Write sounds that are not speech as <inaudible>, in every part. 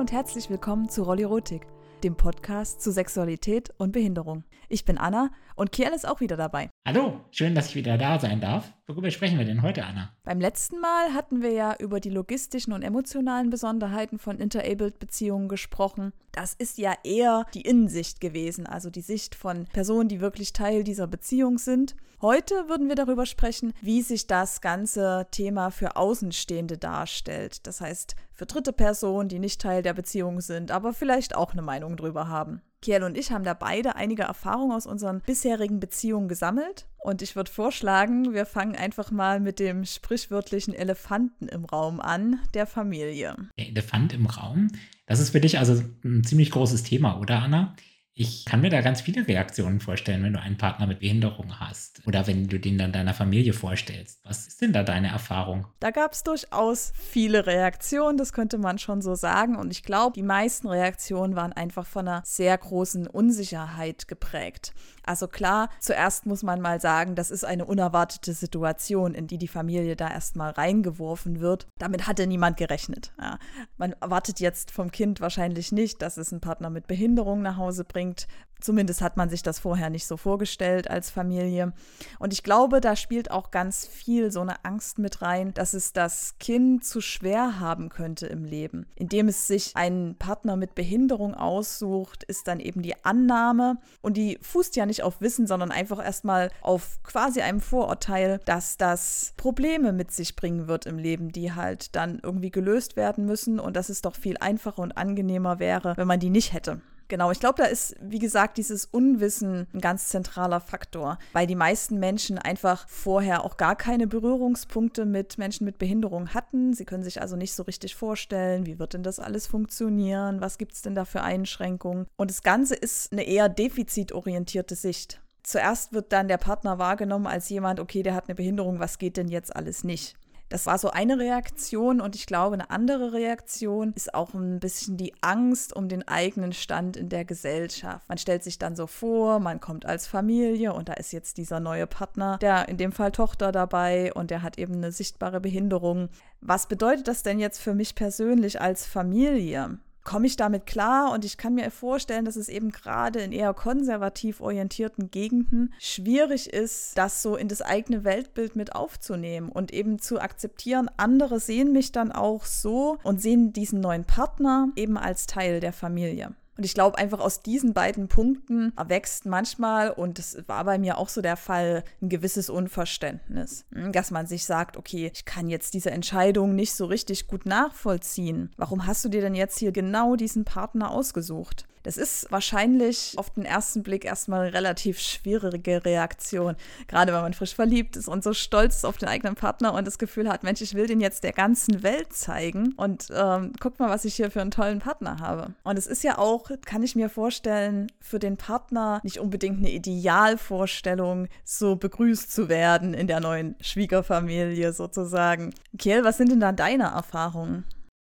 und herzlich willkommen zu Rollirotik, dem Podcast zu Sexualität und Behinderung. Ich bin Anna und Kiel ist auch wieder dabei. Hallo, schön, dass ich wieder da sein darf. Worüber sprechen wir denn heute, Anna? Beim letzten Mal hatten wir ja über die logistischen und emotionalen Besonderheiten von Interabled-Beziehungen gesprochen. Das ist ja eher die Innensicht gewesen, also die Sicht von Personen, die wirklich Teil dieser Beziehung sind. Heute würden wir darüber sprechen, wie sich das ganze Thema für Außenstehende darstellt. Das heißt, für dritte Personen, die nicht Teil der Beziehung sind, aber vielleicht auch eine Meinung drüber haben. Kiel und ich haben da beide einige Erfahrungen aus unseren bisherigen Beziehungen gesammelt. Und ich würde vorschlagen, wir fangen einfach mal mit dem sprichwörtlichen Elefanten im Raum an, der Familie. Der Elefant im Raum? Das ist für dich also ein ziemlich großes Thema, oder Anna? Ich kann mir da ganz viele Reaktionen vorstellen, wenn du einen Partner mit Behinderung hast oder wenn du den dann deiner Familie vorstellst. Was ist denn da deine Erfahrung? Da gab es durchaus viele Reaktionen, das könnte man schon so sagen. Und ich glaube, die meisten Reaktionen waren einfach von einer sehr großen Unsicherheit geprägt. Also klar, zuerst muss man mal sagen, das ist eine unerwartete Situation, in die die Familie da erstmal reingeworfen wird. Damit hatte niemand gerechnet. Ja. Man erwartet jetzt vom Kind wahrscheinlich nicht, dass es einen Partner mit Behinderung nach Hause bringt bringt. Zumindest hat man sich das vorher nicht so vorgestellt als Familie. Und ich glaube, da spielt auch ganz viel so eine Angst mit rein, dass es das Kind zu schwer haben könnte im Leben. Indem es sich einen Partner mit Behinderung aussucht, ist dann eben die Annahme. Und die fußt ja nicht auf Wissen, sondern einfach erstmal auf quasi einem Vorurteil, dass das Probleme mit sich bringen wird im Leben, die halt dann irgendwie gelöst werden müssen und dass es doch viel einfacher und angenehmer wäre, wenn man die nicht hätte. Genau, ich glaube, da ist, wie gesagt, dieses Unwissen ein ganz zentraler Faktor, weil die meisten Menschen einfach vorher auch gar keine Berührungspunkte mit Menschen mit Behinderung hatten. Sie können sich also nicht so richtig vorstellen, wie wird denn das alles funktionieren, was gibt es denn da für Einschränkungen. Und das Ganze ist eine eher defizitorientierte Sicht. Zuerst wird dann der Partner wahrgenommen als jemand, okay, der hat eine Behinderung, was geht denn jetzt alles nicht? Das war so eine Reaktion und ich glaube, eine andere Reaktion ist auch ein bisschen die Angst um den eigenen Stand in der Gesellschaft. Man stellt sich dann so vor, man kommt als Familie und da ist jetzt dieser neue Partner, der in dem Fall Tochter dabei und der hat eben eine sichtbare Behinderung. Was bedeutet das denn jetzt für mich persönlich als Familie? Komme ich damit klar und ich kann mir vorstellen, dass es eben gerade in eher konservativ orientierten Gegenden schwierig ist, das so in das eigene Weltbild mit aufzunehmen und eben zu akzeptieren, andere sehen mich dann auch so und sehen diesen neuen Partner eben als Teil der Familie. Und ich glaube, einfach aus diesen beiden Punkten erwächst manchmal, und das war bei mir auch so der Fall, ein gewisses Unverständnis. Hm, dass man sich sagt, okay, ich kann jetzt diese Entscheidung nicht so richtig gut nachvollziehen. Warum hast du dir denn jetzt hier genau diesen Partner ausgesucht? Das ist wahrscheinlich auf den ersten Blick erstmal eine relativ schwierige Reaktion. Gerade wenn man frisch verliebt ist und so stolz ist auf den eigenen Partner und das Gefühl hat, Mensch, ich will den jetzt der ganzen Welt zeigen und ähm, guck mal, was ich hier für einen tollen Partner habe. Und es ist ja auch, kann ich mir vorstellen, für den Partner nicht unbedingt eine Idealvorstellung, so begrüßt zu werden in der neuen Schwiegerfamilie sozusagen. Kiel, was sind denn da deine Erfahrungen?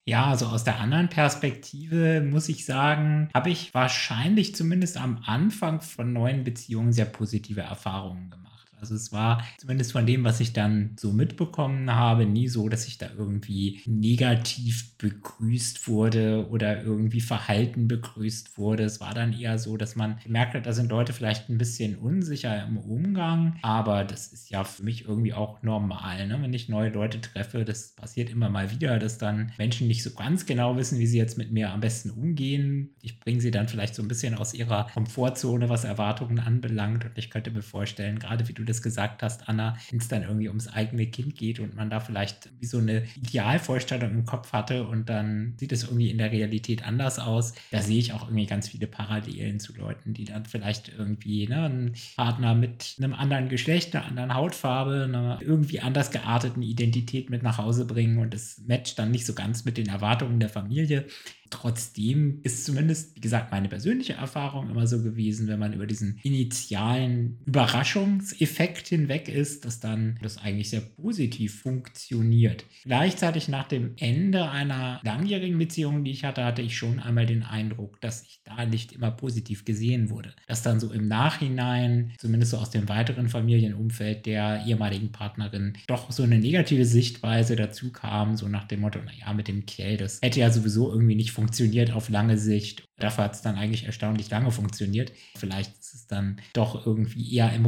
Ja, also aus der anderen Perspektive muss ich sagen, habe ich wahrscheinlich zumindest am Anfang von neuen Beziehungen sehr positive Erfahrungen gemacht. Also es war zumindest von dem, was ich dann so mitbekommen habe, nie so, dass ich da irgendwie negativ begrüßt wurde oder irgendwie verhalten begrüßt wurde. Es war dann eher so, dass man gemerkt hat, da sind Leute vielleicht ein bisschen unsicher im Umgang, aber das ist ja für mich irgendwie auch normal, ne? wenn ich neue Leute treffe. Das passiert immer mal wieder, dass dann Menschen nicht so ganz genau wissen, wie sie jetzt mit mir am besten umgehen. Ich bringe sie dann vielleicht so ein bisschen aus ihrer Komfortzone, was Erwartungen anbelangt und ich könnte mir vorstellen, gerade wie du das gesagt hast, Anna, wenn es dann irgendwie ums eigene Kind geht und man da vielleicht wie so eine Idealvorstellung im Kopf hatte und dann sieht es irgendwie in der Realität anders aus. Da sehe ich auch irgendwie ganz viele Parallelen zu Leuten, die dann vielleicht irgendwie ne, einen Partner mit einem anderen Geschlecht, einer anderen Hautfarbe, einer irgendwie anders gearteten Identität mit nach Hause bringen und es matcht dann nicht so ganz mit den Erwartungen der Familie. Trotzdem ist zumindest, wie gesagt, meine persönliche Erfahrung immer so gewesen, wenn man über diesen initialen Überraschungseffekt Effekt hinweg ist, dass dann das eigentlich sehr positiv funktioniert. Gleichzeitig nach dem Ende einer langjährigen Beziehung, die ich hatte, hatte ich schon einmal den Eindruck, dass ich da nicht immer positiv gesehen wurde. Dass dann so im Nachhinein, zumindest so aus dem weiteren Familienumfeld der ehemaligen Partnerin, doch so eine negative Sichtweise dazu kam, so nach dem Motto, naja, mit dem Kell, das hätte ja sowieso irgendwie nicht funktioniert auf lange Sicht. Dafür hat es dann eigentlich erstaunlich lange funktioniert. Vielleicht ist es dann doch irgendwie eher im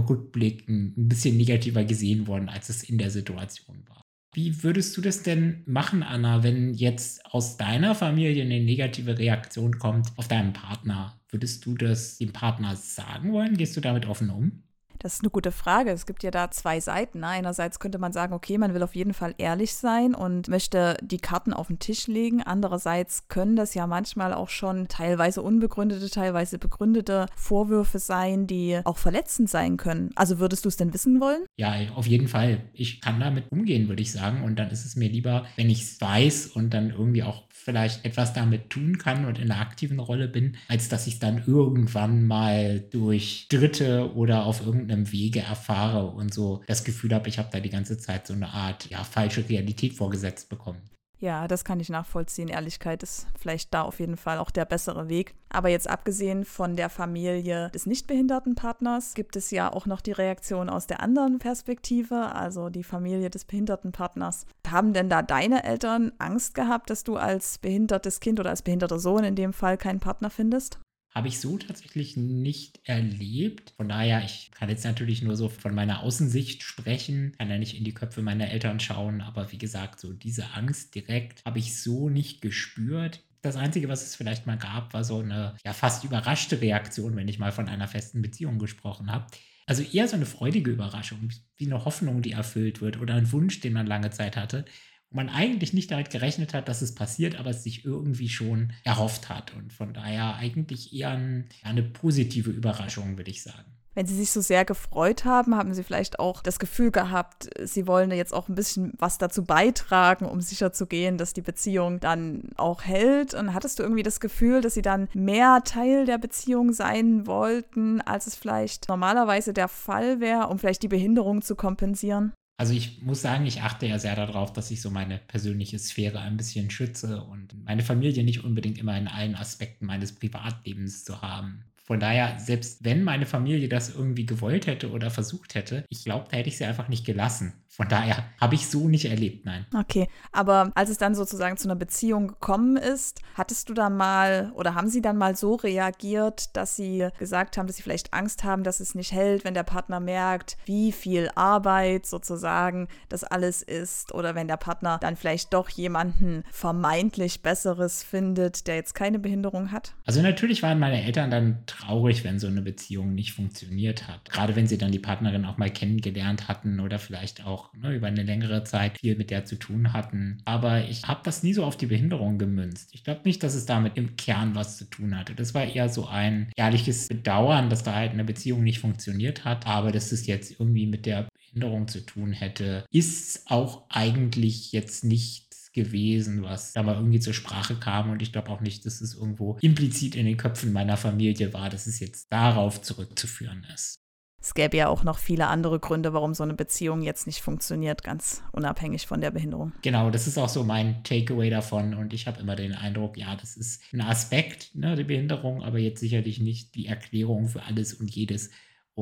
Ein bisschen negativer gesehen worden, als es in der Situation war. Wie würdest du das denn machen, Anna, wenn jetzt aus deiner Familie eine negative Reaktion kommt auf deinen Partner? Würdest du das dem Partner sagen wollen? Gehst du damit offen um? Das ist eine gute Frage. Es gibt ja da zwei Seiten. Ne? Einerseits könnte man sagen, okay, man will auf jeden Fall ehrlich sein und möchte die Karten auf den Tisch legen. Andererseits können das ja manchmal auch schon teilweise unbegründete, teilweise begründete Vorwürfe sein, die auch verletzend sein können. Also würdest du es denn wissen wollen? Ja, auf jeden Fall. Ich kann damit umgehen, würde ich sagen. Und dann ist es mir lieber, wenn ich es weiß und dann irgendwie auch vielleicht etwas damit tun kann und in einer aktiven Rolle bin, als dass ich dann irgendwann mal durch Dritte oder auf irgendeinem Wege erfahre und so das Gefühl habe, ich habe da die ganze Zeit so eine Art ja, falsche Realität vorgesetzt bekommen. Ja, das kann ich nachvollziehen. Ehrlichkeit ist vielleicht da auf jeden Fall auch der bessere Weg. Aber jetzt abgesehen von der Familie des nichtbehinderten Partners gibt es ja auch noch die Reaktion aus der anderen Perspektive, also die Familie des behinderten Partners. Haben denn da deine Eltern Angst gehabt, dass du als behindertes Kind oder als behinderter Sohn in dem Fall keinen Partner findest? Habe ich so tatsächlich nicht erlebt. Von daher, ich kann jetzt natürlich nur so von meiner Außensicht sprechen, kann ja nicht in die Köpfe meiner Eltern schauen, aber wie gesagt, so diese Angst direkt habe ich so nicht gespürt. Das Einzige, was es vielleicht mal gab, war so eine ja fast überraschte Reaktion, wenn ich mal von einer festen Beziehung gesprochen habe. Also eher so eine freudige Überraschung, wie eine Hoffnung, die erfüllt wird oder ein Wunsch, den man lange Zeit hatte man eigentlich nicht damit gerechnet hat, dass es passiert, aber es sich irgendwie schon erhofft hat. Und von daher eigentlich eher ein, eine positive Überraschung, würde ich sagen. Wenn Sie sich so sehr gefreut haben, haben Sie vielleicht auch das Gefühl gehabt, Sie wollen jetzt auch ein bisschen was dazu beitragen, um sicherzugehen, dass die Beziehung dann auch hält. Und hattest du irgendwie das Gefühl, dass Sie dann mehr Teil der Beziehung sein wollten, als es vielleicht normalerweise der Fall wäre, um vielleicht die Behinderung zu kompensieren? Also ich muss sagen, ich achte ja sehr darauf, dass ich so meine persönliche Sphäre ein bisschen schütze und meine Familie nicht unbedingt immer in allen Aspekten meines Privatlebens zu haben. Von daher, selbst wenn meine Familie das irgendwie gewollt hätte oder versucht hätte, ich glaube, da hätte ich sie einfach nicht gelassen. Von daher habe ich so nicht erlebt, nein. Okay, aber als es dann sozusagen zu einer Beziehung gekommen ist, hattest du da mal oder haben sie dann mal so reagiert, dass sie gesagt haben, dass sie vielleicht Angst haben, dass es nicht hält, wenn der Partner merkt, wie viel Arbeit sozusagen das alles ist oder wenn der Partner dann vielleicht doch jemanden vermeintlich Besseres findet, der jetzt keine Behinderung hat? Also natürlich waren meine Eltern dann traurig, wenn so eine Beziehung nicht funktioniert hat. Gerade wenn sie dann die Partnerin auch mal kennengelernt hatten oder vielleicht auch ne, über eine längere Zeit viel mit der zu tun hatten. Aber ich habe das nie so auf die Behinderung gemünzt. Ich glaube nicht, dass es damit im Kern was zu tun hatte. Das war eher so ein ehrliches Bedauern, dass da halt eine Beziehung nicht funktioniert hat. Aber dass es jetzt irgendwie mit der Behinderung zu tun hätte, ist auch eigentlich jetzt nicht gewesen, was da mal irgendwie zur Sprache kam. Und ich glaube auch nicht, dass es irgendwo implizit in den Köpfen meiner Familie war, dass es jetzt darauf zurückzuführen ist. Es gäbe ja auch noch viele andere Gründe, warum so eine Beziehung jetzt nicht funktioniert, ganz unabhängig von der Behinderung. Genau, das ist auch so mein Takeaway davon. Und ich habe immer den Eindruck, ja, das ist ein Aspekt ne, der Behinderung, aber jetzt sicherlich nicht die Erklärung für alles und jedes.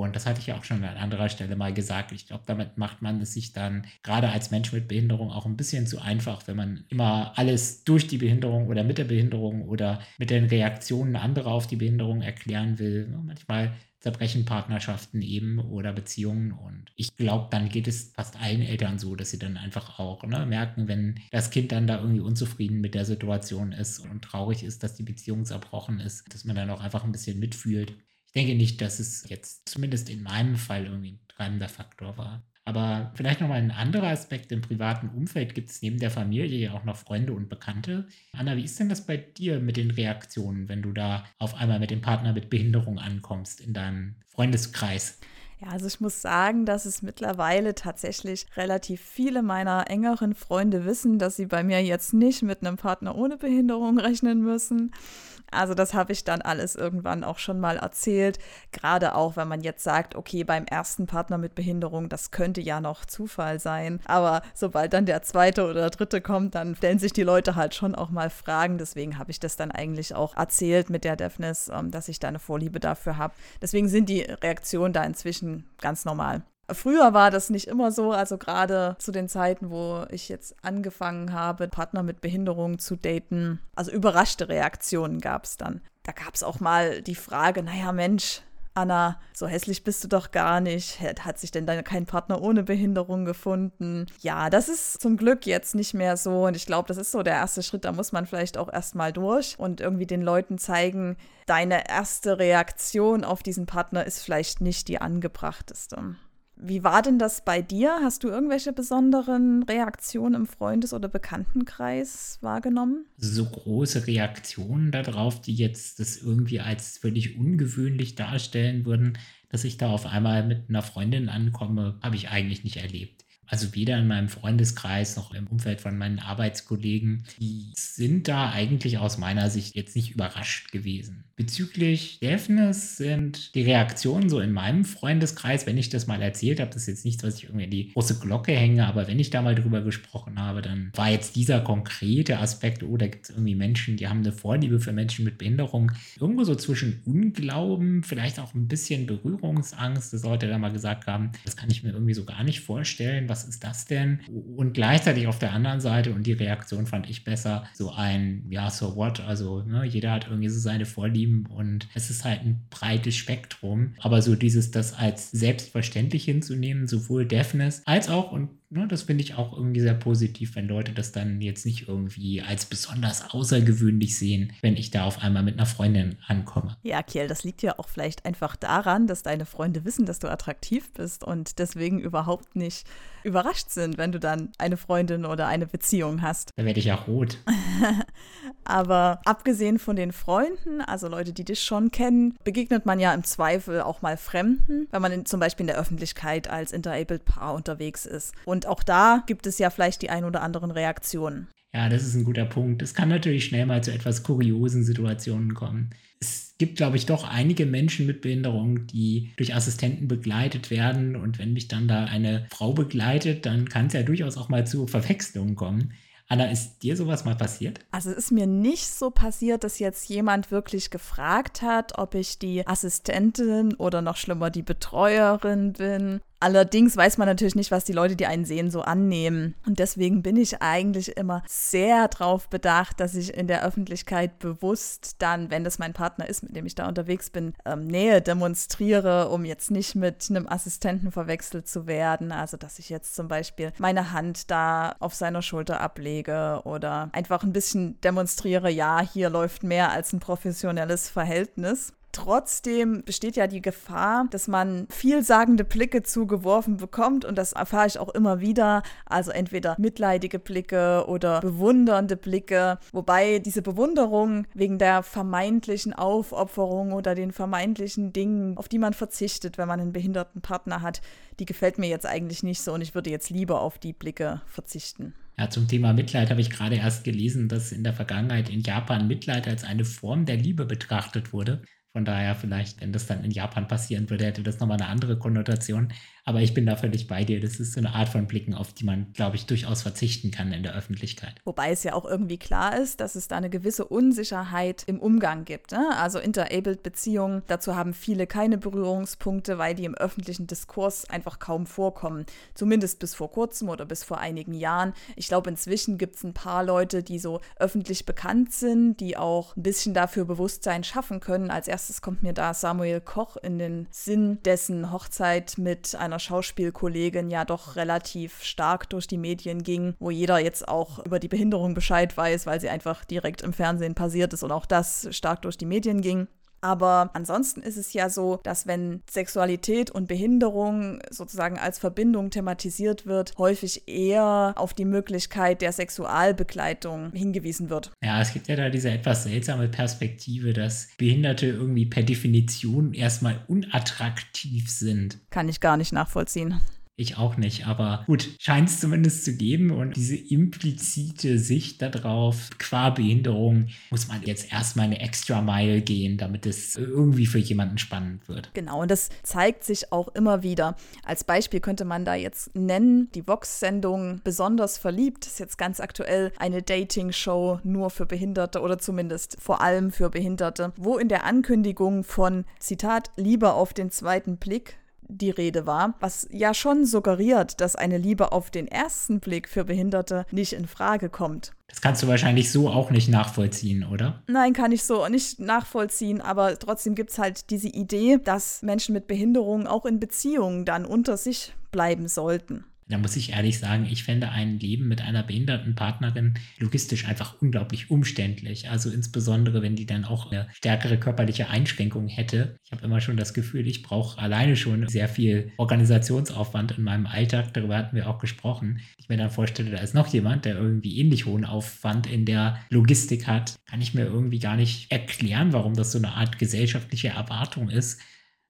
Und das hatte ich ja auch schon an anderer Stelle mal gesagt. Ich glaube, damit macht man es sich dann gerade als Mensch mit Behinderung auch ein bisschen zu einfach, wenn man immer alles durch die Behinderung oder mit der Behinderung oder mit den Reaktionen anderer auf die Behinderung erklären will. Manchmal zerbrechen Partnerschaften eben oder Beziehungen. Und ich glaube, dann geht es fast allen Eltern so, dass sie dann einfach auch ne, merken, wenn das Kind dann da irgendwie unzufrieden mit der Situation ist und traurig ist, dass die Beziehung zerbrochen ist, dass man dann auch einfach ein bisschen mitfühlt ich denke nicht, dass es jetzt zumindest in meinem Fall irgendwie ein treibender Faktor war. Aber vielleicht nochmal ein anderer Aspekt. Im privaten Umfeld gibt es neben der Familie ja auch noch Freunde und Bekannte. Anna, wie ist denn das bei dir mit den Reaktionen, wenn du da auf einmal mit dem Partner mit Behinderung ankommst in deinem Freundeskreis? Ja, also ich muss sagen, dass es mittlerweile tatsächlich relativ viele meiner engeren Freunde wissen, dass sie bei mir jetzt nicht mit einem Partner ohne Behinderung rechnen müssen. Also das habe ich dann alles irgendwann auch schon mal erzählt. Gerade auch, wenn man jetzt sagt, okay, beim ersten Partner mit Behinderung, das könnte ja noch Zufall sein. Aber sobald dann der zweite oder dritte kommt, dann stellen sich die Leute halt schon auch mal Fragen. Deswegen habe ich das dann eigentlich auch erzählt mit der Deafness, ähm, dass ich da eine Vorliebe dafür habe. Deswegen sind die Reaktionen da inzwischen ganz normal. Früher war das nicht immer so, also gerade zu den Zeiten, wo ich jetzt angefangen habe, Partner mit Behinderung zu daten. Also überraschte Reaktionen gab es dann. Da gab es auch mal die Frage, naja Mensch, Anna, so hässlich bist du doch gar nicht. Hat sich denn da kein Partner ohne Behinderung gefunden? Ja, das ist zum Glück jetzt nicht mehr so. Und ich glaube, das ist so der erste Schritt. Da muss man vielleicht auch erstmal durch und irgendwie den Leuten zeigen, deine erste Reaktion auf diesen Partner ist vielleicht nicht die angebrachteste. Wie war denn das bei dir? Hast du irgendwelche besonderen Reaktionen im Freundes- oder Bekanntenkreis wahrgenommen? So große Reaktionen darauf, die jetzt das irgendwie als völlig ungewöhnlich darstellen würden, dass ich da auf einmal mit einer Freundin ankomme, habe ich eigentlich nicht erlebt. Also weder in meinem Freundeskreis noch im Umfeld von meinen Arbeitskollegen. Die sind da eigentlich aus meiner Sicht jetzt nicht überrascht gewesen. Bezüglich Deafness sind die Reaktionen so in meinem Freundeskreis, wenn ich das mal erzählt habe, das ist jetzt nichts, was ich irgendwie in die große Glocke hänge, aber wenn ich da mal drüber gesprochen habe, dann war jetzt dieser konkrete Aspekt, oh, da gibt es irgendwie Menschen, die haben eine Vorliebe für Menschen mit Behinderung, irgendwo so zwischen Unglauben, vielleicht auch ein bisschen Berührungsangst, dass Leute da mal gesagt haben, das kann ich mir irgendwie so gar nicht vorstellen, was ist das denn? Und gleichzeitig auf der anderen Seite, und die Reaktion fand ich besser, so ein, ja, so what, also ne, jeder hat irgendwie so seine Vorlieben und es ist halt ein breites Spektrum. Aber so dieses, das als selbstverständlich hinzunehmen, sowohl Deafness als auch, und ne, das finde ich auch irgendwie sehr positiv, wenn Leute das dann jetzt nicht irgendwie als besonders außergewöhnlich sehen, wenn ich da auf einmal mit einer Freundin ankomme. Ja, Kiel, das liegt ja auch vielleicht einfach daran, dass deine Freunde wissen, dass du attraktiv bist und deswegen überhaupt nicht überrascht sind, wenn du dann eine Freundin oder eine Beziehung hast. Da werde ich ja rot. <laughs> Aber abgesehen von den Freunden, also Leute, die dich schon kennen, begegnet man ja im Zweifel auch mal Fremden, wenn man in, zum Beispiel in der Öffentlichkeit als Interabled Paar unterwegs ist. Und auch da gibt es ja vielleicht die ein oder anderen Reaktionen. Ja, das ist ein guter Punkt. Es kann natürlich schnell mal zu etwas kuriosen Situationen kommen. Es gibt, glaube ich, doch einige Menschen mit Behinderung, die durch Assistenten begleitet werden. Und wenn mich dann da eine Frau begleitet, dann kann es ja durchaus auch mal zu Verwechslungen kommen. Anna, ist dir sowas mal passiert? Also es ist mir nicht so passiert, dass jetzt jemand wirklich gefragt hat, ob ich die Assistentin oder noch schlimmer die Betreuerin bin. Allerdings weiß man natürlich nicht, was die Leute, die einen sehen, so annehmen. Und deswegen bin ich eigentlich immer sehr darauf bedacht, dass ich in der Öffentlichkeit bewusst dann, wenn das mein Partner ist, mit dem ich da unterwegs bin, ähm, Nähe demonstriere, um jetzt nicht mit einem Assistenten verwechselt zu werden. Also, dass ich jetzt zum Beispiel meine Hand da auf seiner Schulter ablege oder einfach ein bisschen demonstriere, ja, hier läuft mehr als ein professionelles Verhältnis. Trotzdem besteht ja die Gefahr, dass man vielsagende Blicke zugeworfen bekommt und das erfahre ich auch immer wieder. Also entweder mitleidige Blicke oder bewundernde Blicke, wobei diese Bewunderung wegen der vermeintlichen Aufopferung oder den vermeintlichen Dingen, auf die man verzichtet, wenn man einen behinderten Partner hat, die gefällt mir jetzt eigentlich nicht so und ich würde jetzt lieber auf die Blicke verzichten. Ja, zum Thema Mitleid habe ich gerade erst gelesen, dass in der Vergangenheit in Japan Mitleid als eine Form der Liebe betrachtet wurde. Von daher vielleicht, wenn das dann in Japan passieren würde, hätte das nochmal eine andere Konnotation. Aber ich bin da völlig bei dir. Das ist so eine Art von Blicken, auf die man, glaube ich, durchaus verzichten kann in der Öffentlichkeit. Wobei es ja auch irgendwie klar ist, dass es da eine gewisse Unsicherheit im Umgang gibt. Ne? Also Interabled-Beziehungen, dazu haben viele keine Berührungspunkte, weil die im öffentlichen Diskurs einfach kaum vorkommen. Zumindest bis vor kurzem oder bis vor einigen Jahren. Ich glaube, inzwischen gibt es ein paar Leute, die so öffentlich bekannt sind, die auch ein bisschen dafür Bewusstsein schaffen können. Als erstes kommt mir da Samuel Koch in den Sinn, dessen Hochzeit mit einer einer Schauspielkollegin ja doch relativ stark durch die Medien ging, wo jeder jetzt auch über die Behinderung Bescheid weiß, weil sie einfach direkt im Fernsehen passiert ist und auch das stark durch die Medien ging. Aber ansonsten ist es ja so, dass wenn Sexualität und Behinderung sozusagen als Verbindung thematisiert wird, häufig eher auf die Möglichkeit der Sexualbegleitung hingewiesen wird. Ja, es gibt ja da diese etwas seltsame Perspektive, dass Behinderte irgendwie per Definition erstmal unattraktiv sind. Kann ich gar nicht nachvollziehen. Ich auch nicht, aber gut, scheint es zumindest zu geben und diese implizite Sicht darauf, qua Behinderung muss man jetzt erstmal eine extra Mile gehen, damit es irgendwie für jemanden spannend wird. Genau, und das zeigt sich auch immer wieder. Als Beispiel könnte man da jetzt nennen, die Vox-Sendung Besonders verliebt ist jetzt ganz aktuell eine Dating-Show nur für Behinderte oder zumindest vor allem für Behinderte, wo in der Ankündigung von Zitat Liebe auf den zweiten Blick die Rede war, was ja schon suggeriert, dass eine Liebe auf den ersten Blick für Behinderte nicht in Frage kommt. Das kannst du wahrscheinlich so auch nicht nachvollziehen, oder? Nein, kann ich so nicht nachvollziehen, aber trotzdem gibt es halt diese Idee, dass Menschen mit Behinderungen auch in Beziehungen dann unter sich bleiben sollten. Da muss ich ehrlich sagen, ich fände ein Leben mit einer behinderten Partnerin logistisch einfach unglaublich umständlich. Also insbesondere, wenn die dann auch eine stärkere körperliche Einschränkung hätte. Ich habe immer schon das Gefühl, ich brauche alleine schon sehr viel Organisationsaufwand in meinem Alltag. Darüber hatten wir auch gesprochen. Ich mir dann vorstelle, da ist noch jemand, der irgendwie ähnlich hohen Aufwand in der Logistik hat, kann ich mir irgendwie gar nicht erklären, warum das so eine Art gesellschaftliche Erwartung ist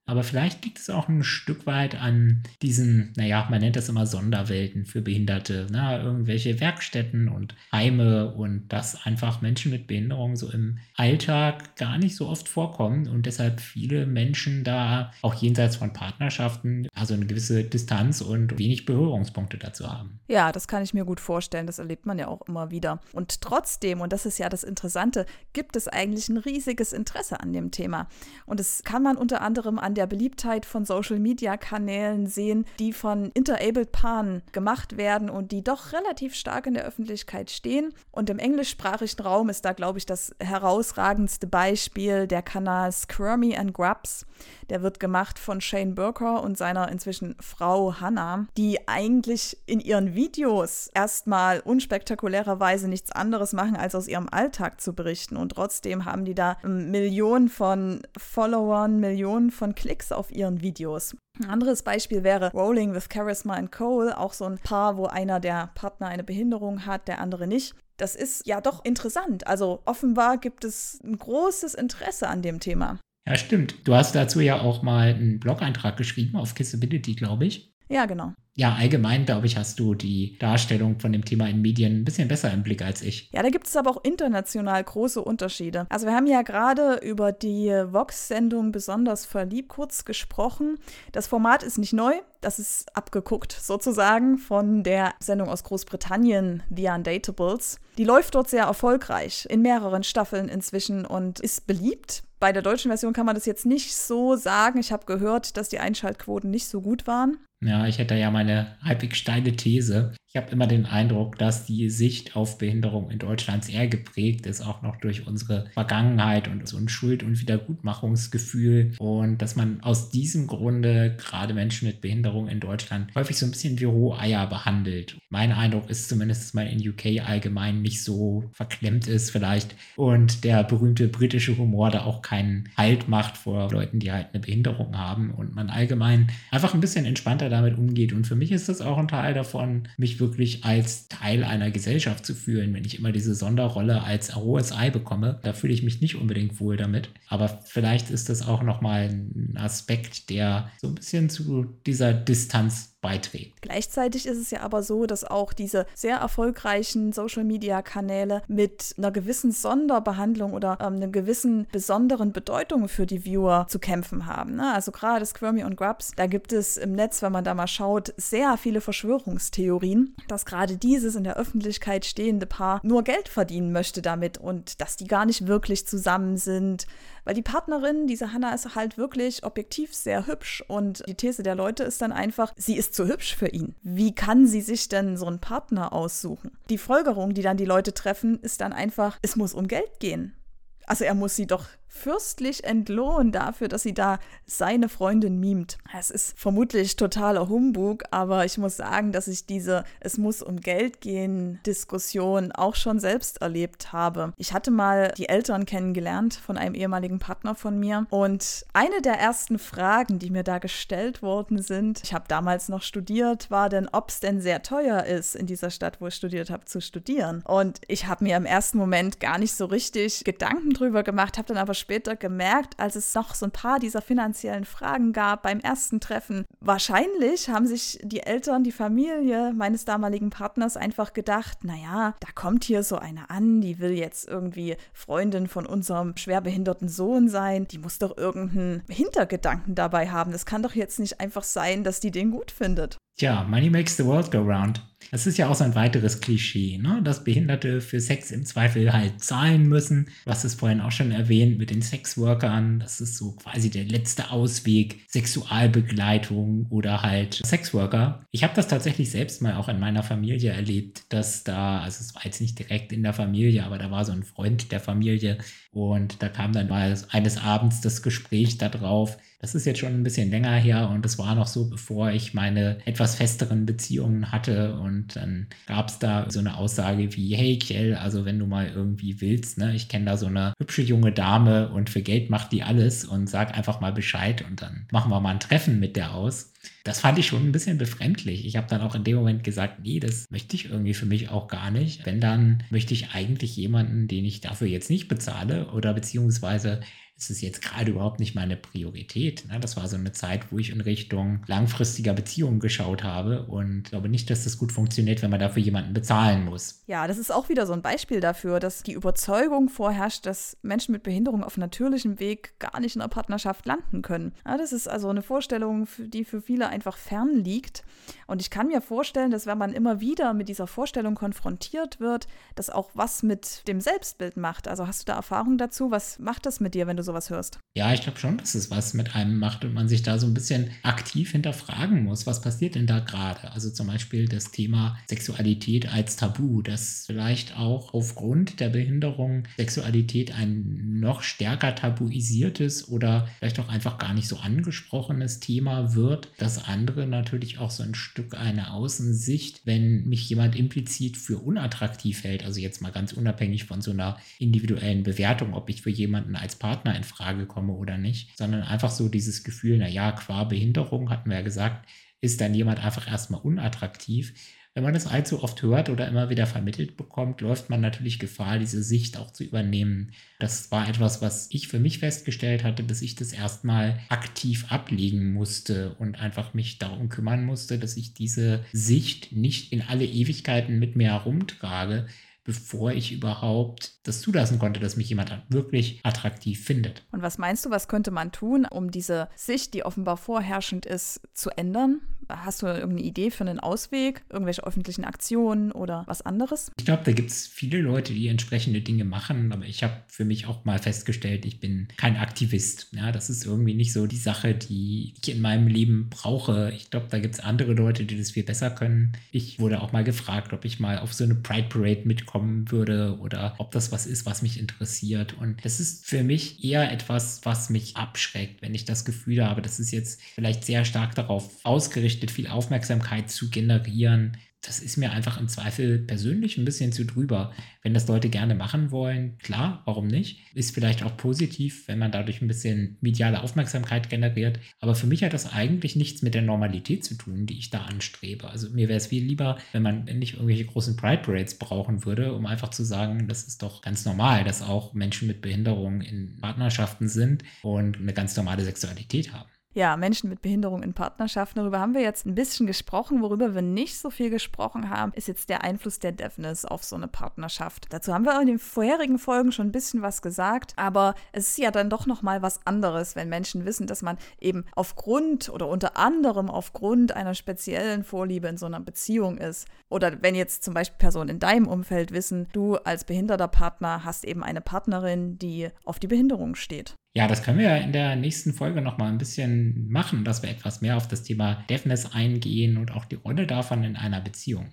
aber vielleicht liegt es auch ein Stück weit an diesen, naja, man nennt das immer Sonderwelten für Behinderte, ne? irgendwelche Werkstätten und Heime und dass einfach Menschen mit Behinderung so im Alltag gar nicht so oft vorkommen und deshalb viele Menschen da auch jenseits von Partnerschaften also eine gewisse Distanz und wenig Berührungspunkte dazu haben. Ja, das kann ich mir gut vorstellen. Das erlebt man ja auch immer wieder. Und trotzdem, und das ist ja das Interessante, gibt es eigentlich ein riesiges Interesse an dem Thema. Und das kann man unter anderem an der Beliebtheit von Social-Media-Kanälen sehen, die von Interabled Paaren gemacht werden und die doch relativ stark in der Öffentlichkeit stehen. Und im englischsprachigen Raum ist da, glaube ich, das herausragendste Beispiel der Kanal Squirmy and Grubs. Der wird gemacht von Shane Burker und seiner inzwischen Frau Hannah, die eigentlich in ihren Videos erstmal unspektakulärerweise nichts anderes machen, als aus ihrem Alltag zu berichten. Und trotzdem haben die da Millionen von Followern, Millionen von Klicks Klicks auf ihren Videos. Ein anderes Beispiel wäre Rolling with Charisma and Cole, auch so ein Paar, wo einer der Partner eine Behinderung hat, der andere nicht. Das ist ja doch interessant. Also offenbar gibt es ein großes Interesse an dem Thema. Ja, stimmt. Du hast dazu ja auch mal einen Blog-Eintrag geschrieben auf Kissability, glaube ich. Ja, genau ja, allgemein, glaube ich, hast du die Darstellung von dem Thema in Medien ein bisschen besser im Blick als ich. Ja, da gibt es aber auch international große Unterschiede. Also wir haben ja gerade über die Vox-Sendung besonders verliebt kurz gesprochen. Das Format ist nicht neu, das ist abgeguckt sozusagen von der Sendung aus Großbritannien, The Undatables. Die läuft dort sehr erfolgreich, in mehreren Staffeln inzwischen und ist beliebt. Bei der deutschen Version kann man das jetzt nicht so sagen. Ich habe gehört, dass die Einschaltquoten nicht so gut waren. Ja, ich hätte ja meine halbwegs steile These. Ich habe immer den Eindruck, dass die Sicht auf Behinderung in Deutschland sehr geprägt ist, auch noch durch unsere Vergangenheit und so ein Schuld- und Wiedergutmachungsgefühl. Und dass man aus diesem Grunde gerade Menschen mit Behinderung in Deutschland häufig so ein bisschen wie Roheier behandelt. Mein Eindruck ist zumindest, dass man in UK allgemein nicht so verklemmt ist vielleicht und der berühmte britische Humor da auch keinen Halt macht vor Leuten, die halt eine Behinderung haben und man allgemein einfach ein bisschen entspannter damit umgeht. Und für mich ist das auch ein Teil davon, mich wirklich als Teil einer Gesellschaft zu fühlen, wenn ich immer diese Sonderrolle als rohes Ei bekomme. Da fühle ich mich nicht unbedingt wohl damit. Aber vielleicht ist das auch nochmal ein Aspekt, der so ein bisschen zu dieser Distanz beiträgt. Gleichzeitig ist es ja aber so, dass auch diese sehr erfolgreichen Social-Media-Kanäle mit einer gewissen Sonderbehandlung oder ähm, einer gewissen besonderen Bedeutung für die Viewer zu kämpfen haben. Ne? Also gerade Squirmy und Grubs, da gibt es im Netz, wenn man da mal schaut, sehr viele Verschwörungstheorien, dass gerade dieses in der Öffentlichkeit stehende Paar nur Geld verdienen möchte damit und dass die gar nicht wirklich zusammen sind, weil die Partnerin, diese Hannah, ist halt wirklich objektiv sehr hübsch und die These der Leute ist dann einfach, sie ist zu hübsch für ihn. Wie kann sie sich denn so einen Partner aussuchen? Die Folgerung, die dann die Leute treffen, ist dann einfach, es muss um Geld gehen. Also er muss sie doch fürstlich entlohnen dafür, dass sie da seine Freundin mimt. Es ist vermutlich totaler Humbug, aber ich muss sagen, dass ich diese Es muss um Geld gehen Diskussion auch schon selbst erlebt habe. Ich hatte mal die Eltern kennengelernt von einem ehemaligen Partner von mir und eine der ersten Fragen, die mir da gestellt worden sind, ich habe damals noch studiert, war denn, ob es denn sehr teuer ist, in dieser Stadt, wo ich studiert habe, zu studieren. Und ich habe mir im ersten Moment gar nicht so richtig Gedanken drüber gemacht, habe dann aber gemerkt, als es noch so ein paar dieser finanziellen Fragen gab beim ersten Treffen, wahrscheinlich haben sich die Eltern, die Familie meines damaligen Partners einfach gedacht, naja, da kommt hier so eine an, die will jetzt irgendwie Freundin von unserem schwerbehinderten Sohn sein, die muss doch irgendeinen Hintergedanken dabei haben. Das kann doch jetzt nicht einfach sein, dass die den gut findet. Tja, Money makes the world go round. Das ist ja auch so ein weiteres Klischee, ne? dass Behinderte für Sex im Zweifel halt zahlen müssen. Hast es vorhin auch schon erwähnt mit den Sexworkern. Das ist so quasi der letzte Ausweg. Sexualbegleitung oder halt Sexworker. Ich habe das tatsächlich selbst mal auch in meiner Familie erlebt, dass da, also es war jetzt nicht direkt in der Familie, aber da war so ein Freund der Familie und da kam dann mal eines Abends das Gespräch darauf, das ist jetzt schon ein bisschen länger her und das war noch so, bevor ich meine etwas festeren Beziehungen hatte. Und dann gab es da so eine Aussage wie, hey Kjell, also wenn du mal irgendwie willst, ne, ich kenne da so eine hübsche junge Dame und für Geld macht die alles und sag einfach mal Bescheid und dann machen wir mal ein Treffen mit der aus. Das fand ich schon ein bisschen befremdlich. Ich habe dann auch in dem Moment gesagt, nee, das möchte ich irgendwie für mich auch gar nicht. Wenn dann möchte ich eigentlich jemanden, den ich dafür jetzt nicht bezahle oder beziehungsweise ist es jetzt gerade überhaupt nicht meine Priorität. Ne? Das war so eine Zeit, wo ich in Richtung langfristiger Beziehungen geschaut habe und glaube nicht, dass das gut funktioniert, wenn man dafür jemanden bezahlen muss. Ja, das ist auch wieder so ein Beispiel dafür, dass die Überzeugung vorherrscht, dass Menschen mit Behinderung auf natürlichem Weg gar nicht in einer Partnerschaft landen können. Das ist also eine Vorstellung, die für viele einfach fern liegt. Und ich kann mir vorstellen, dass wenn man immer wieder mit dieser Vorstellung konfrontiert wird, das auch was mit dem Selbstbild macht. Also hast du da Erfahrung dazu? Was macht das mit dir, wenn du sowas hörst. Ja, ich glaube schon, dass es was mit einem macht und man sich da so ein bisschen aktiv hinterfragen muss, was passiert denn da gerade? Also zum Beispiel das Thema Sexualität als Tabu, dass vielleicht auch aufgrund der Behinderung Sexualität ein noch stärker tabuisiertes oder vielleicht auch einfach gar nicht so angesprochenes Thema wird, dass andere natürlich auch so ein Stück eine Außensicht, wenn mich jemand implizit für unattraktiv hält, also jetzt mal ganz unabhängig von so einer individuellen Bewertung, ob ich für jemanden als Partner in Frage komme oder nicht, sondern einfach so dieses Gefühl, naja, qua Behinderung, hatten wir ja gesagt, ist dann jemand einfach erstmal unattraktiv. Wenn man das allzu oft hört oder immer wieder vermittelt bekommt, läuft man natürlich Gefahr, diese Sicht auch zu übernehmen. Das war etwas, was ich für mich festgestellt hatte, bis ich das erstmal aktiv ablegen musste und einfach mich darum kümmern musste, dass ich diese Sicht nicht in alle Ewigkeiten mit mir herumtrage, bevor ich überhaupt das zulassen konnte, dass mich jemand wirklich attraktiv findet. Und was meinst du, was könnte man tun, um diese Sicht, die offenbar vorherrschend ist, zu ändern? Hast du irgendeine Idee für einen Ausweg? Irgendwelche öffentlichen Aktionen oder was anderes? Ich glaube, da gibt es viele Leute, die entsprechende Dinge machen, aber ich habe für mich auch mal festgestellt, ich bin kein Aktivist. Ja, das ist irgendwie nicht so die Sache, die ich in meinem Leben brauche. Ich glaube, da gibt es andere Leute, die das viel besser können. Ich wurde auch mal gefragt, ob ich mal auf so eine Pride Parade mitkommen würde oder ob das was ist, was mich interessiert. Und das ist für mich eher etwas, was mich abschreckt, wenn ich das Gefühl habe, das ist jetzt vielleicht sehr stark darauf ausgerichtet, viel Aufmerksamkeit zu generieren. Das ist mir einfach im Zweifel persönlich ein bisschen zu drüber. Wenn das Leute gerne machen wollen, klar, warum nicht? Ist vielleicht auch positiv, wenn man dadurch ein bisschen mediale Aufmerksamkeit generiert. Aber für mich hat das eigentlich nichts mit der Normalität zu tun, die ich da anstrebe. Also mir wäre es viel lieber, wenn man nicht irgendwelche großen Pride Parades brauchen würde, um einfach zu sagen, das ist doch ganz normal, dass auch Menschen mit Behinderung in Partnerschaften sind und eine ganz normale Sexualität haben ja, Menschen mit Behinderung in Partnerschaften. Darüber haben wir jetzt ein bisschen gesprochen. Worüber wir nicht so viel gesprochen haben, ist jetzt der Einfluss der Deafness auf so eine Partnerschaft. Dazu haben wir in den vorherigen Folgen schon ein bisschen was gesagt, aber es ist ja dann doch noch mal was anderes, wenn Menschen wissen, dass man eben aufgrund oder unter anderem aufgrund einer speziellen Vorliebe in so einer Beziehung ist. Oder wenn jetzt zum Beispiel Personen in deinem Umfeld wissen, du als behinderter Partner hast eben eine Partnerin, die auf die Behinderung steht. Ja, das können wir ja in der nächsten Folge noch mal ein bisschen machen, dass wir etwas mehr auf das Thema Deafness eingehen und auch die Rolle davon in einer Beziehung.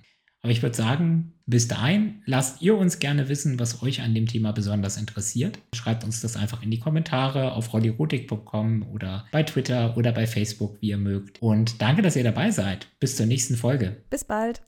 Aber ich würde sagen, bis dahin lasst ihr uns gerne wissen, was euch an dem Thema besonders interessiert. Schreibt uns das einfach in die Kommentare auf rollirotik.com oder bei Twitter oder bei Facebook, wie ihr mögt. Und danke, dass ihr dabei seid. Bis zur nächsten Folge. Bis bald.